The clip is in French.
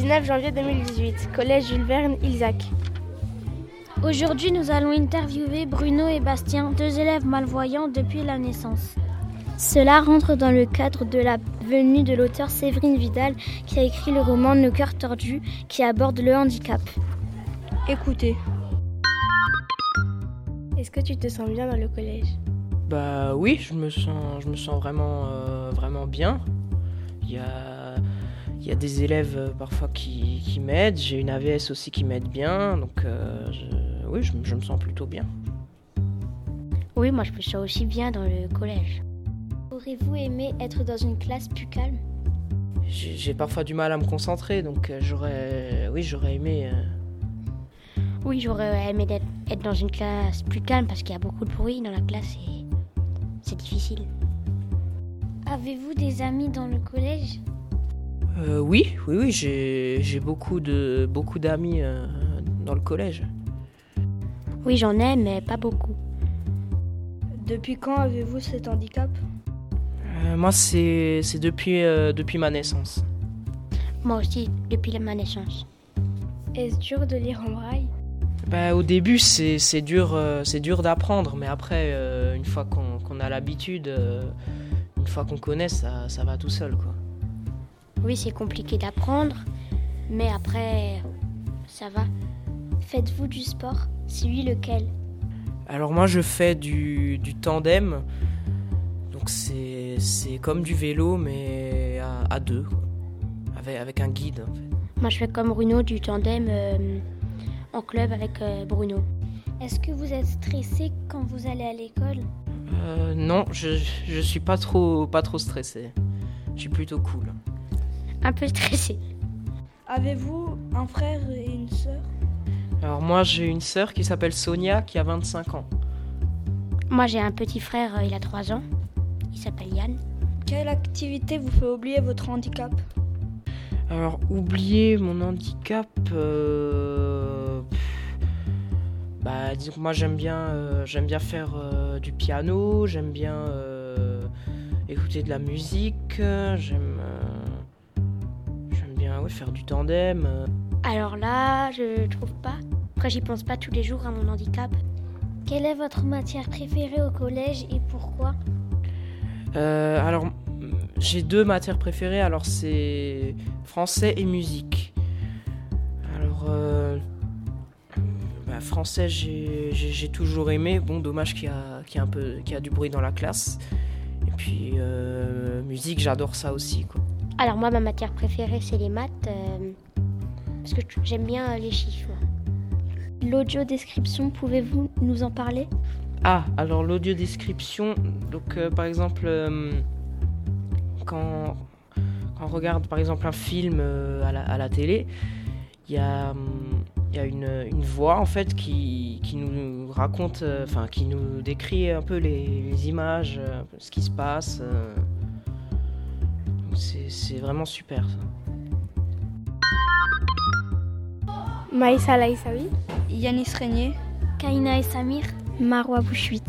19 janvier 2018, Collège Jules Verne, Ilzac. Aujourd'hui, nous allons interviewer Bruno et Bastien, deux élèves malvoyants depuis la naissance. Cela rentre dans le cadre de la venue de l'auteur Séverine Vidal qui a écrit le roman Nos cœurs tordus qui aborde le handicap. Écoutez. Est-ce que tu te sens bien dans le collège? Bah oui, je me sens, je me sens vraiment, euh, vraiment bien. Il y a, il y a des élèves euh, parfois qui, qui m'aident. J'ai une AVS aussi qui m'aide bien. Donc euh, je- oui, je, je me sens plutôt bien. Oui, moi je me sens aussi bien dans le collège. Aurez-vous aimé être dans une classe plus calme? J'ai parfois du mal à me concentrer, donc euh, j'aurais, oui, j'aurais aimé. euh, Oui, j'aurais aimé d'être- être dans une classe plus calme parce qu'il y a beaucoup de bruit dans la classe et c'est difficile. Avez-vous des amis dans le collège? Euh, oui, oui, oui, j'ai beaucoup de, beaucoup d'amis euh, dans le collège. Oui, j'en ai, mais pas beaucoup. Depuis quand avez-vous cet handicap? Euh, moi, c'est c'est depuis, euh, depuis ma naissance. Moi aussi, depuis ma naissance. Est-ce dur de lire en braille? Bah, au début, c'est c'est dur, euh, c'est dur d'apprendre, mais après, euh, une fois qu'on qu'on a l'habitude, euh, une fois qu'on connaît, ça, ça va tout seul, quoi. Oui, c'est compliqué d'apprendre, mais après, ça va. Faites-vous du sport Si oui, lequel? Alors moi, je fais du, du tandem, donc c'est c'est comme du vélo, mais à, à deux, quoi. Avec, avec un guide, en fait. Moi, je fais comme Bruno du tandem euh, en club avec euh, Bruno. Est-ce que vous êtes stressé quand vous allez à l'école? Euh, non, je, je suis pas trop, pas trop stressé. Je suis plutôt cool. Un peu stressé. Avez-vous un frère et une sœur? Alors moi, j'ai une sœur qui s'appelle Sonia, qui a 25 ans. Moi, j'ai un petit frère, euh, il a 3 ans. Il s'appelle Yann. Quelle activité vous fait oublier votre handicap? Alors, oublier mon handicap. euh, Bah, disons que moi j'aime bien, euh, j'aime bien faire euh, du piano, j'aime bien euh, écouter de la musique, j'aime, faire du tandem. euh. Alors là, je trouve pas. Après, j'y pense pas tous les jours à mon handicap. Quelle est votre matière préférée au collège et pourquoi? Euh, alors, mm, j'ai deux matières préférées. Alors, c'est français et musique. Alors, euh, bah, français, j'ai j'ai- j'ai toujours aimé. Bon, dommage qu'il y, a- qu'il y, a un peu- qu'il y a du bruit dans la classe. Et puis, euh, musique, j'adore ça aussi. Quoi. Alors moi, ma matière préférée, c'est les maths. euh, parce que j'aime bien euh, les chiffres. L'audio description, pouvez-vous nous en parler? Ah, alors l'audio description. Donc, euh, par exemple, quand, quand on regarde par exemple un film à, la, à la télé, il y a, y a une, une voix en fait qui, qui nous raconte, enfin qui nous décrit un peu les, images, ce qui se passe. C'est vraiment super ça. Maïssa Laïsawi Yanis Régnier, Kaina et Samir Marwa Bouchouit.